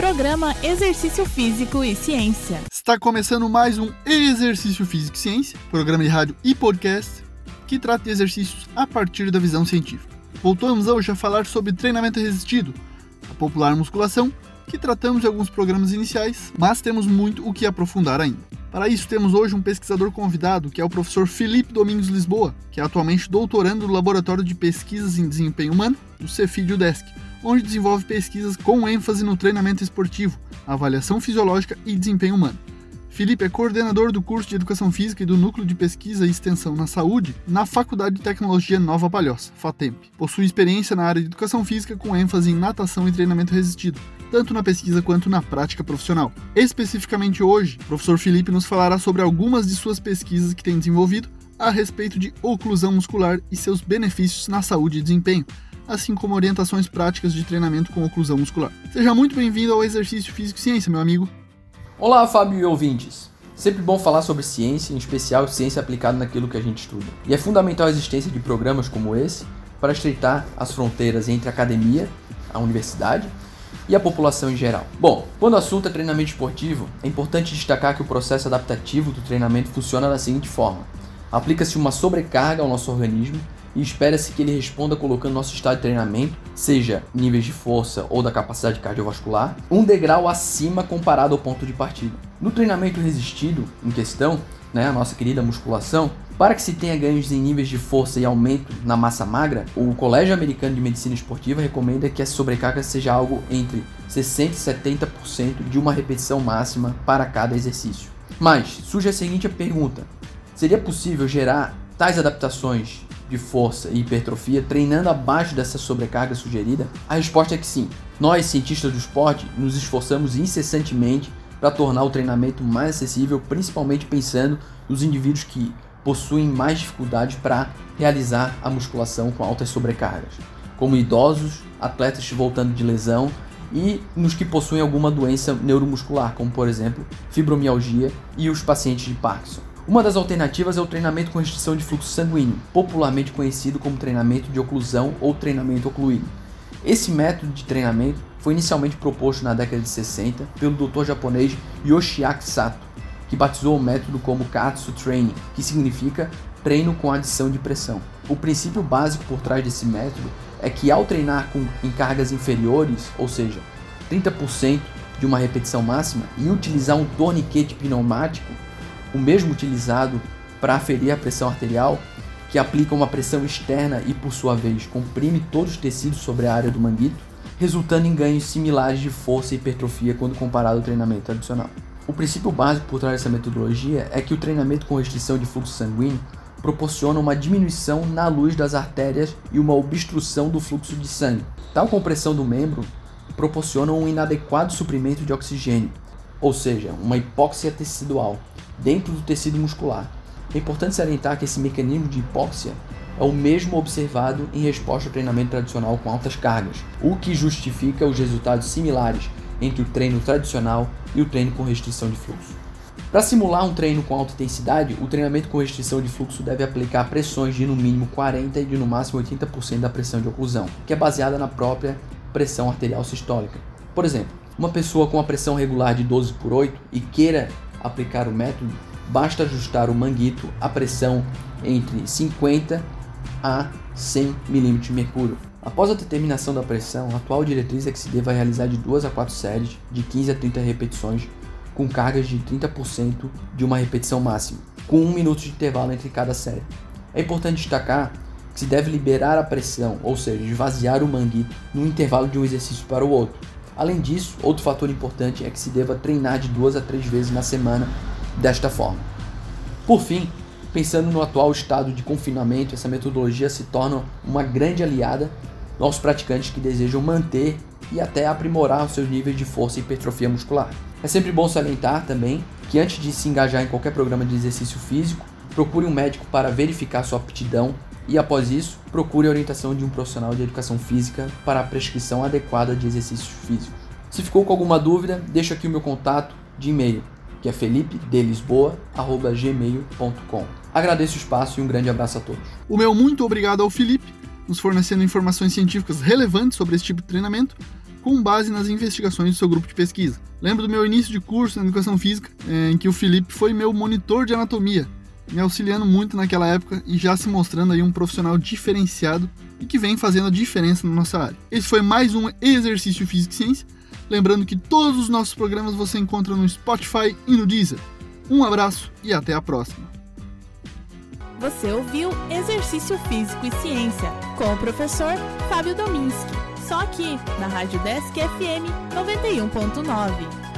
Programa Exercício Físico e Ciência. Está começando mais um Exercício Físico e Ciência, programa de rádio e podcast que trata de exercícios a partir da visão científica. Voltamos hoje a falar sobre treinamento resistido, a popular musculação, que tratamos em alguns programas iniciais, mas temos muito o que aprofundar ainda. Para isso, temos hoje um pesquisador convidado, que é o professor Felipe Domingos Lisboa, que é atualmente doutorando no Laboratório de Pesquisas em Desempenho Humano, do Cefid UDESC, onde desenvolve pesquisas com ênfase no treinamento esportivo, avaliação fisiológica e desempenho humano. Felipe é coordenador do curso de Educação Física e do Núcleo de Pesquisa e Extensão na Saúde na Faculdade de Tecnologia Nova Palhoça, FATEMP. Possui experiência na área de Educação Física com ênfase em natação e treinamento resistido, tanto na pesquisa quanto na prática profissional. Especificamente hoje, o professor Felipe nos falará sobre algumas de suas pesquisas que tem desenvolvido a respeito de oclusão muscular e seus benefícios na saúde e desempenho, assim como orientações práticas de treinamento com oclusão muscular. Seja muito bem-vindo ao Exercício Físico e Ciência, meu amigo. Olá, Fábio e ouvintes. Sempre bom falar sobre ciência, em especial ciência aplicada naquilo que a gente estuda. E é fundamental a existência de programas como esse para estreitar as fronteiras entre a academia, a universidade e a população em geral. Bom, quando o assunto é treinamento esportivo, é importante destacar que o processo adaptativo do treinamento funciona da seguinte forma: aplica-se uma sobrecarga ao nosso organismo e espera-se que ele responda colocando nosso estado de treinamento, seja níveis de força ou da capacidade cardiovascular, um degrau acima comparado ao ponto de partida. No treinamento resistido em questão, né, a nossa querida musculação, para que se tenha ganhos em níveis de força e aumento na massa magra, o Colégio Americano de Medicina Esportiva recomenda que essa sobrecarga seja algo entre 60% e 70% de uma repetição máxima para cada exercício. Mas surge a seguinte pergunta: seria possível gerar tais adaptações de força e hipertrofia treinando abaixo dessa sobrecarga sugerida? A resposta é que sim. Nós, cientistas do esporte, nos esforçamos incessantemente para tornar o treinamento mais acessível, principalmente pensando nos indivíduos que possuem mais dificuldades para realizar a musculação com altas sobrecargas, como idosos, atletas voltando de lesão e nos que possuem alguma doença neuromuscular, como por exemplo fibromialgia e os pacientes de Parkinson. Uma das alternativas é o treinamento com restrição de fluxo sanguíneo, popularmente conhecido como treinamento de oclusão ou treinamento ocluído. Esse método de treinamento foi inicialmente proposto na década de 60 pelo Dr. japonês Yoshiaki Sato, que batizou o método como Katsu Training, que significa treino com adição de pressão. O princípio básico por trás desse método é que ao treinar com, em cargas inferiores, ou seja, 30% de uma repetição máxima, e utilizar um torniquete pneumático, o mesmo utilizado para aferir a pressão arterial, que aplica uma pressão externa e, por sua vez, comprime todos os tecidos sobre a área do manguito, resultando em ganhos similares de força e hipertrofia quando comparado ao treinamento tradicional. O princípio básico por trás dessa metodologia é que o treinamento com restrição de fluxo sanguíneo proporciona uma diminuição na luz das artérias e uma obstrução do fluxo de sangue. Tal compressão do membro proporciona um inadequado suprimento de oxigênio, ou seja, uma hipóxia tecidual, dentro do tecido muscular. É importante salientar que esse mecanismo de hipóxia é o mesmo observado em resposta ao treinamento tradicional com altas cargas, o que justifica os resultados similares entre o treino tradicional e o treino com restrição de fluxo. Para simular um treino com alta intensidade, o treinamento com restrição de fluxo deve aplicar pressões de no mínimo 40% e de no máximo 80% da pressão de oclusão, que é baseada na própria pressão arterial sistólica. Por exemplo, uma pessoa com a pressão regular de 12 por 8 e queira aplicar o método, basta ajustar o manguito à pressão entre 50 a 100 mm de mercúrio. Após a determinação da pressão, a atual diretriz é que se deva realizar de 2 a 4 séries de 15 a 30 repetições com cargas de 30% de uma repetição máxima, com 1 minuto de intervalo entre cada série. É importante destacar que se deve liberar a pressão, ou seja, esvaziar o manguito no intervalo de um exercício para o outro, Além disso, outro fator importante é que se deva treinar de duas a três vezes na semana desta forma. Por fim, pensando no atual estado de confinamento, essa metodologia se torna uma grande aliada aos praticantes que desejam manter e até aprimorar os seus níveis de força e hipertrofia muscular. É sempre bom salientar também que antes de se engajar em qualquer programa de exercício físico, procure um médico para verificar sua aptidão e após isso, procure a orientação de um profissional de educação física para a prescrição adequada de exercícios físicos. Se ficou com alguma dúvida, deixa aqui o meu contato de e-mail, que é felipedelisboa.gmail.com. Agradeço o espaço e um grande abraço a todos. O meu muito obrigado ao Felipe, nos fornecendo informações científicas relevantes sobre esse tipo de treinamento, com base nas investigações do seu grupo de pesquisa. Lembro do meu início de curso na educação física, em que o Felipe foi meu monitor de anatomia, me auxiliando muito naquela época e já se mostrando aí um profissional diferenciado e que vem fazendo a diferença na nossa área. Esse foi mais um exercício Física e Ciência. Lembrando que todos os nossos programas você encontra no Spotify e no Deezer. Um abraço e até a próxima. Você ouviu Exercício Físico e Ciência com o professor Fábio Dominski. Só aqui na Rádio Desk FM 91.9.